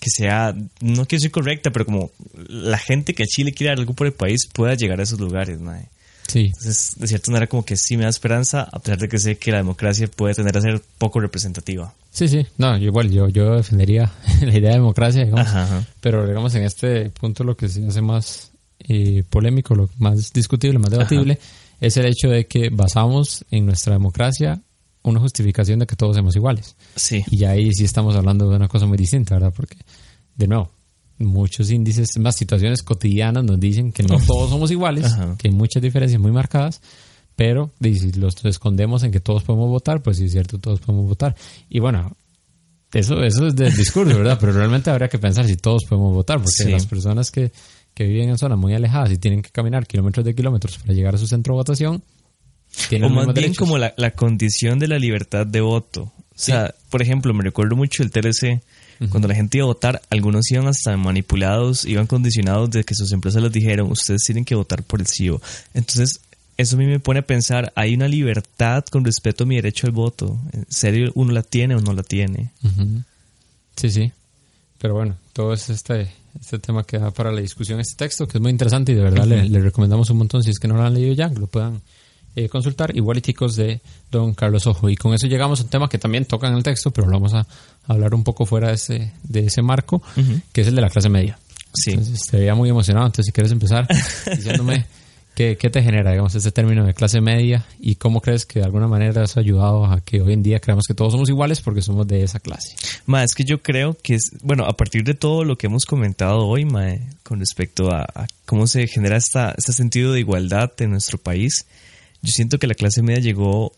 que sea, no quiero decir correcta, pero como la gente que a Chile quiere algo por el país pueda llegar a esos lugares, mae. Sí, Entonces, de cierta manera como que sí me da esperanza, a pesar de que sé que la democracia puede tender a ser poco representativa. sí, sí. No, igual, yo, yo defendería la idea de democracia, digamos. Ajá, ajá. Pero digamos en este punto lo que se hace más eh, polémico, lo más discutible, más debatible, es el hecho de que basamos en nuestra democracia una justificación de que todos somos iguales. Sí. Y ahí sí estamos hablando de una cosa muy distinta, ¿verdad? Porque, de nuevo, muchos índices, más situaciones cotidianas nos dicen que no todos somos iguales, Ajá. que hay muchas diferencias muy marcadas, pero si los escondemos en que todos podemos votar, pues sí es cierto, todos podemos votar. Y bueno, eso, eso es del discurso, ¿verdad? Pero realmente habría que pensar si todos podemos votar, porque Sí. las personas que, que viven en zonas muy alejadas y tienen que caminar kilómetros de kilómetros para llegar a su centro de votación, tienen O más bien derechos. como la, la condición de la libertad de voto. O sea, por ejemplo, me recuerdo mucho el TLC, cuando la gente iba a votar, algunos iban hasta manipulados, iban condicionados de que sus empresas les dijeron, ustedes tienen que votar por el CEO. Entonces, eso a mí me pone a pensar, hay una libertad con respecto a mi derecho al voto. ¿En serio uno la tiene o no la tiene? Sí, sí. Pero bueno, todo es este, este tema que da para la discusión este texto, que es muy interesante y de verdad le, le recomendamos un montón si es que no lo han leído ya, que lo puedan eh, consultar. Igualiticos de Don Carlos Ojo. Y con eso llegamos a un tema que también toca en el texto, pero lo vamos a hablar un poco fuera de ese, de ese marco, que es el de la clase media. Sí. Entonces, te veía muy emocionado. Entonces, si quieres empezar diciéndome qué, qué te genera, digamos, este término de clase media y cómo crees que de alguna manera has ayudado a que hoy en día creamos que todos somos iguales porque somos de esa clase. Ma, es que yo creo que es, bueno, a partir de todo lo que hemos comentado hoy, mae, con respecto a, a cómo se genera esta, este sentido de igualdad en nuestro país, yo siento que la clase media llegó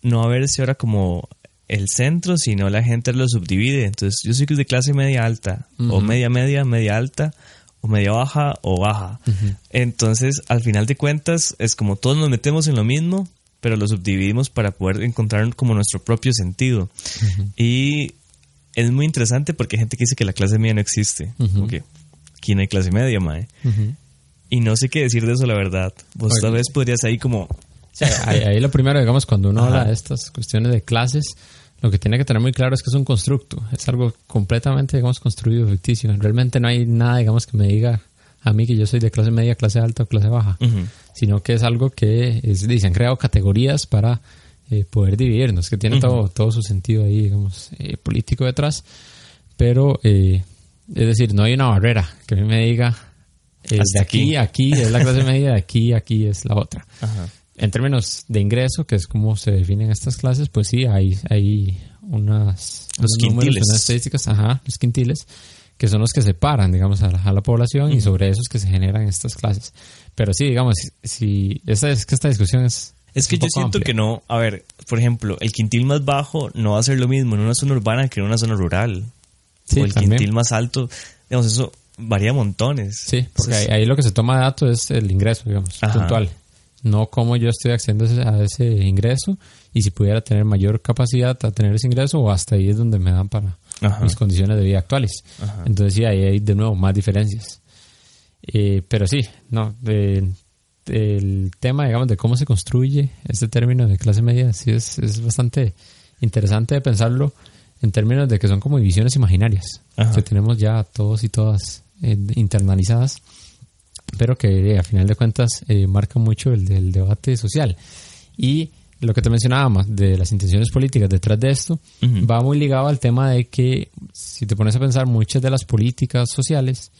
no a verse ahora como el centro, sino la gente lo subdivide. Entonces, yo soy de clase media alta, o media media, media alta, o media baja o baja. Entonces, al final de cuentas, es como todos nos metemos en lo mismo, pero lo subdividimos para poder encontrar como nuestro propio sentido. Y es muy interesante porque hay gente que dice que la clase media no existe. Porque aquí no hay clase media, mae. Y no sé qué decir de eso, la verdad. Vos tal vez podrías ahí como... ahí, lo primero, digamos, cuando uno habla de estas cuestiones de clases, lo que tiene que tener muy claro es que es un constructo, es algo completamente, digamos, construido, ficticio. Realmente no hay nada, digamos, que me diga a mí que yo soy de clase media, clase alta o clase baja, sino que es algo que es, se han creado categorías para eh, poder dividirnos, que tiene todo, todo su sentido ahí, digamos, eh, político detrás, pero eh, es decir, no hay una barrera que a mí me diga de aquí, aquí, es la clase media, de aquí, aquí es la otra. En términos de ingreso, que es como se definen estas clases, pues sí, hay, hay unas, los unas estadísticas, ajá, los quintiles, que son los que separan, digamos, a la, población y sobre esos que se generan estas clases. Pero sí, digamos, si, esta, es que esta discusión es... Es que yo siento que no, a ver, por ejemplo, el quintil más bajo no va a ser lo mismo en una zona urbana que en una zona rural. o el quintil más alto, digamos, eso varía montones. Sí, porque ahí, lo que se toma de dato es el ingreso, digamos, puntual. No cómo yo estoy accediendo a ese ingreso y si pudiera tener mayor capacidad a tener ese ingreso o hasta ahí es donde me dan para mis condiciones de vida actuales. Entonces sí, ahí hay de nuevo más diferencias. Eh, pero sí, no, el tema, digamos, de cómo se construye este término de clase media, sí es, es bastante interesante de pensarlo en términos de que son como divisiones imaginarias. Que tenemos ya todos y todas eh, internalizadas, pero que eh, a final de cuentas eh, marcan mucho el del debate social. Y lo que te mencionaba más de las intenciones políticas detrás de esto va muy ligado al tema de que si te pones a pensar muchas de las políticas sociales,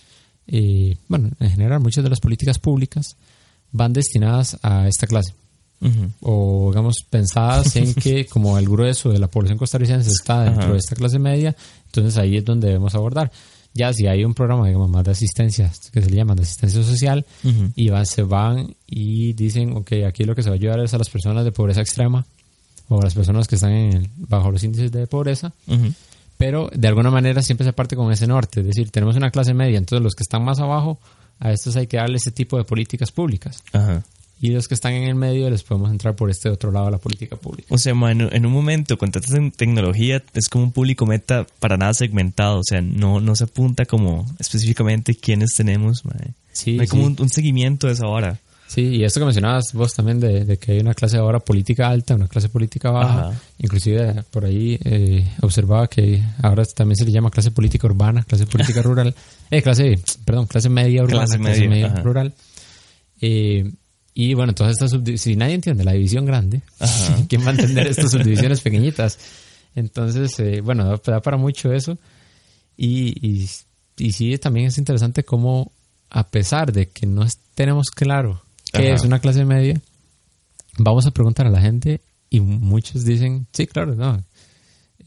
bueno, en general muchas de las políticas públicas van destinadas a esta clase. O, digamos, pensadas en que como el grueso de la población costarricense está dentro de esta clase media, entonces ahí es donde debemos abordar. Ya si hay un programa, digamos, más de asistencia, que se le llama de asistencia social, y van, se van y dicen, ok, aquí lo que se va a ayudar es a las personas de pobreza extrema, o a las personas que están en bajo los índices de pobreza, pero de alguna manera siempre se parte con ese norte, es decir, tenemos una clase media, entonces los que están más abajo, a estos hay que darle ese tipo de políticas públicas. Ajá y los que están en el medio les podemos entrar por este otro lado de la política pública. O sea, en un momento con tanta tecnología es como un público meta para nada segmentado, o sea, no, no se apunta como específicamente quiénes tenemos, Sí, hay como un, seguimiento de esa hora. Sí, y esto que mencionabas vos también de, que hay una clase ahora política alta, una clase política baja, inclusive por ahí eh, observaba que ahora también se le llama clase política urbana, clase política rural, eh, clase, perdón, clase media urbana, clase media, rural. Eh, y bueno, todas estas subdivisiones, si nadie entiende la división grande, ¿quién va a entender estas subdivisiones pequeñitas? Entonces, eh, bueno, da, para mucho eso. Y, y, sí, también es interesante cómo, a pesar de que no tenemos claro qué es una clase media, vamos a preguntar a la gente y muchos dicen, sí, claro, no,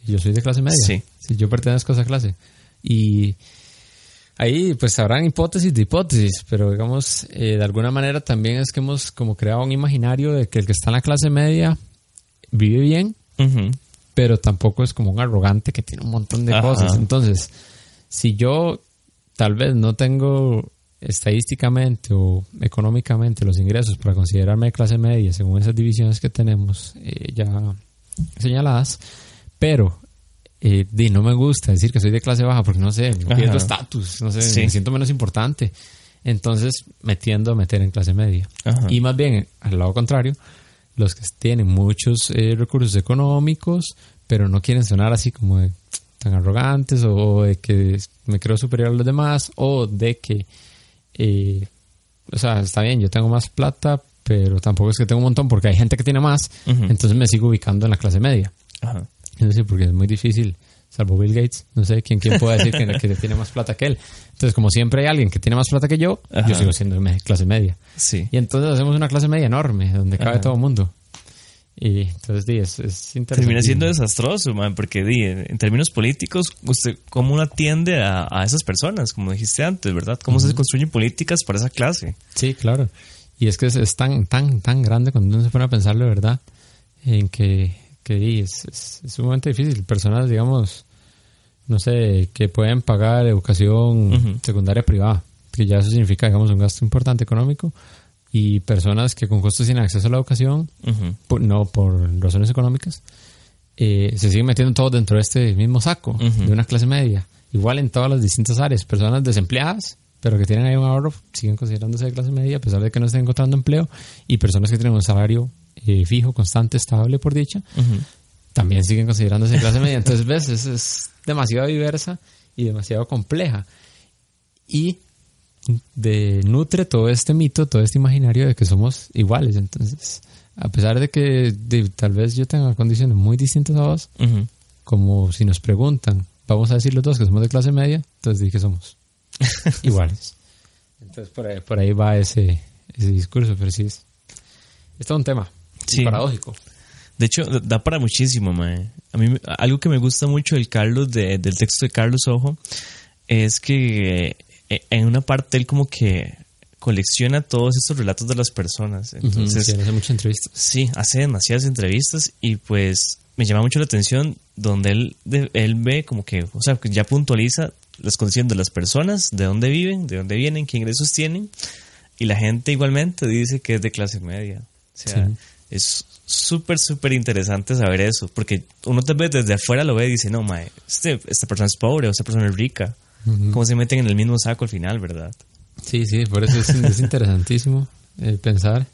yo soy de clase media. Sí. sí yo pertenezco a esa clase. Y Ahí pues habrán hipótesis de hipótesis, pero digamos, eh, de alguna manera también es que hemos como creado un imaginario de que el que está en la clase media vive bien, pero tampoco es como un arrogante que tiene un montón de cosas. Entonces, si yo tal vez no tengo estadísticamente o económicamente los ingresos para considerarme de clase media según esas divisiones que tenemos eh, ya señaladas, pero eh, no me gusta decir que soy de clase baja porque no sé, pierdo estatus, no sé, me siento menos importante. Entonces me tiendo a meter en clase media. Y más bien, al lado contrario, los que tienen muchos eh, recursos económicos, pero no quieren sonar así como de, tan arrogantes o, de que me creo superior a los demás o de que, eh, o sea, está bien, yo tengo más plata, pero tampoco es que tengo un montón porque hay gente que tiene más, entonces me sigo ubicando en la clase media. Ajá. No sé, porque es muy difícil, salvo Bill Gates, no sé quién, quién puede decir que, tiene más plata que él. Entonces, como siempre hay alguien que tiene más plata que yo, yo sigo siendo clase media. Sí. Y entonces hacemos una clase media enorme, donde cabe todo el mundo. Y entonces, di, es, interesante. Termina siendo desastroso, man, porque di, en términos políticos, usted, ¿cómo uno atiende a, a esas personas? Como dijiste antes, ¿verdad? ¿Cómo se construyen políticas para esa clase? Sí, claro. Y es que es, tan, tan, tan grande cuando uno se pone a pensarlo, ¿verdad? En que que es, es, es, sumamente difícil. Personas, digamos, no sé, que pueden pagar educación secundaria privada, que ya eso significa, digamos, un gasto importante económico, y personas que con costos tienen acceso a la educación, no por razones económicas, eh, se siguen metiendo todos dentro de este mismo saco, de una clase media. Igual en todas las distintas áreas, personas desempleadas, pero que tienen ahí un ahorro, siguen considerándose de clase media a pesar de que no estén encontrando empleo, y personas que tienen un salario eh, fijo, constante, estable, por dicha, también siguen considerándose de clase media. Entonces, ves, es, es demasiado diversa y demasiado compleja. Y de, nutre todo este mito, todo este imaginario de que somos iguales. Entonces, a pesar de que tal vez yo tenga condiciones muy distintas a vos, como si nos preguntan, vamos a decir los dos que somos de clase media, entonces dije que somos iguales. Entonces por ahí, va ese, ese discurso, pero sí es, todo un tema paradójico. De hecho, da para muchísimo, mae. A mí, algo que me gusta mucho del Carlos, del texto de Carlos Ojo, es que eh, en una parte él como que colecciona todos estos relatos de las personas. Entonces, sí, hace muchas entrevistas. Sí, hace demasiadas entrevistas y pues me llama mucho la atención donde él, él ve como que, o sea, ya puntualiza las condiciones de las personas, de dónde viven, de dónde vienen, qué ingresos tienen y la gente igualmente dice que es de clase media. O sea, es súper, súper interesante saber eso, porque uno te ve desde afuera lo ve y dice, no, mae, este, esta persona es pobre o esta persona es rica cómo se meten en el mismo saco al final, ¿verdad? Sí, sí, por eso es, interesantísimo eh, pensar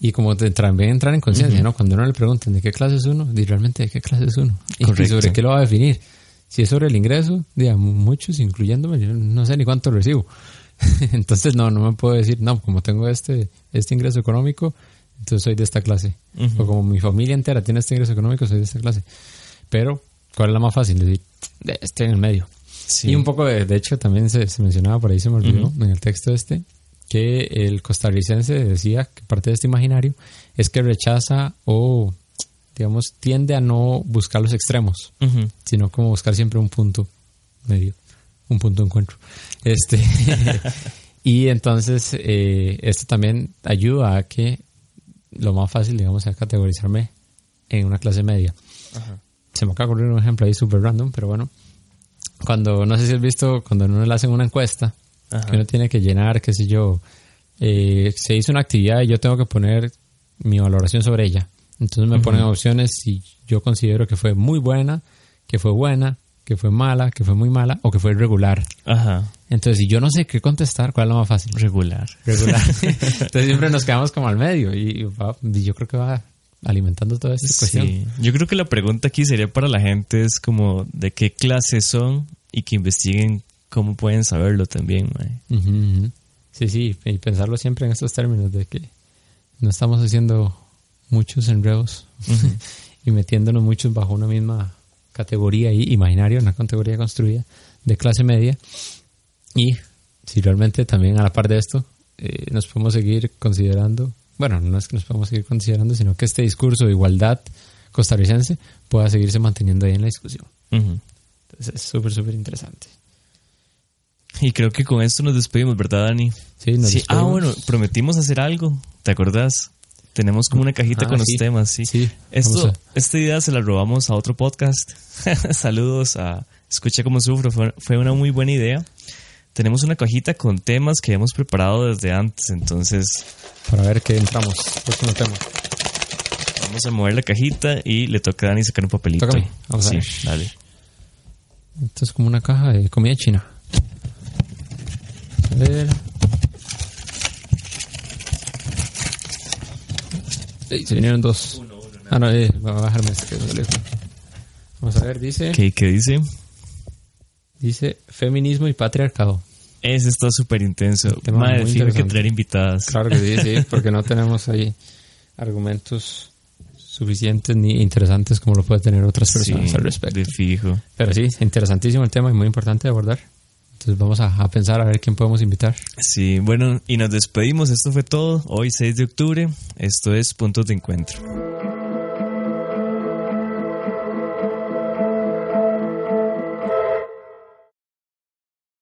y como también entrar en conciencia, ¿no? Cuando uno le preguntan de qué clase es uno, di realmente de qué clase es uno y, sobre qué lo va a definir. Si es sobre el ingreso, digamos, muchos, incluyéndome, yo no sé ni cuánto recibo. entonces, no, no me puedo decir, no, como tengo este, este ingreso económico, entonces soy de esta clase. O como mi familia entera tiene este ingreso económico, soy de esta clase. Pero, ¿cuál es la más fácil? Decir, este en el medio. Y un poco, de, de hecho, también se, mencionaba por ahí, se me olvidó, en el texto este, que el costarricense decía que parte de este imaginario es que rechaza o, digamos, tiende a no buscar los extremos, sino como buscar siempre un punto medio, un punto de encuentro. Este, y entonces, eh, esto también ayuda a que lo más fácil, digamos, sea categorizarme en una clase media. Se me acaba de ocurrir un ejemplo ahí súper random, pero bueno cuando, no sé si has visto, cuando uno le hacen una encuesta, que uno tiene que llenar, qué sé yo, eh, se hizo una actividad y yo tengo que poner mi valoración sobre ella. Entonces me ponen opciones si yo considero que fue muy buena, que fue buena, que fue mala, que fue muy mala o que fue regular. Ajá. Entonces, si yo no sé qué contestar, ¿cuál es lo más fácil? Regular. Regular. Entonces siempre nos quedamos como al medio y, y yo creo que va alimentando toda esta cuestión. Yo creo que la pregunta aquí sería para la gente es como de qué clase son y que investiguen cómo pueden saberlo también. Sí, sí, y pensarlo siempre en estos términos de que no estamos haciendo muchos enredos y metiéndonos muchos bajo una misma categoría imaginaria, una categoría construida de clase media. Y si realmente también a la par de esto eh, nos podemos seguir considerando bueno, no es que nos podamos seguir considerando, sino que este discurso de igualdad costarricense pueda seguirse manteniendo ahí en la discusión. Entonces es súper, súper interesante. Y creo que con esto nos despedimos, ¿verdad, Dani? Sí, nos sí. Ah, bueno, prometimos hacer algo, ¿te acordás? Tenemos como una cajita ah, con los temas, sí. sí Esto, Esta idea se la robamos a otro podcast. Saludos a Escucha cómo sufro, fue una muy buena idea tenemos una cajita con temas que hemos preparado desde antes, entonces... Para ver qué entramos, próximo tema. Vamos a mover la cajita y le toca a Dani sacar un papelito. Tócame. Vamos sí, a ver. dale. Esto es como una caja de comida china. A ver... se vinieron dos. Uno, uno, ah, no, eh, va a bajarme este Vamos a ver, dice... ¿Qué, qué dice? Dice feminismo y patriarcado. Ese está súper intenso. Madre, tiene que traer invitadas. Claro que sí, sí, porque no tenemos ahí argumentos suficientes ni interesantes como lo pueden tener otras personas al respecto. De fijo. Pero sí, interesantísimo el tema y muy importante de abordar. Entonces vamos a, a, pensar a ver quién podemos invitar. Sí, bueno, y nos despedimos. Esto fue todo. Hoy 6 de octubre. Esto es Puntos de Encuentro.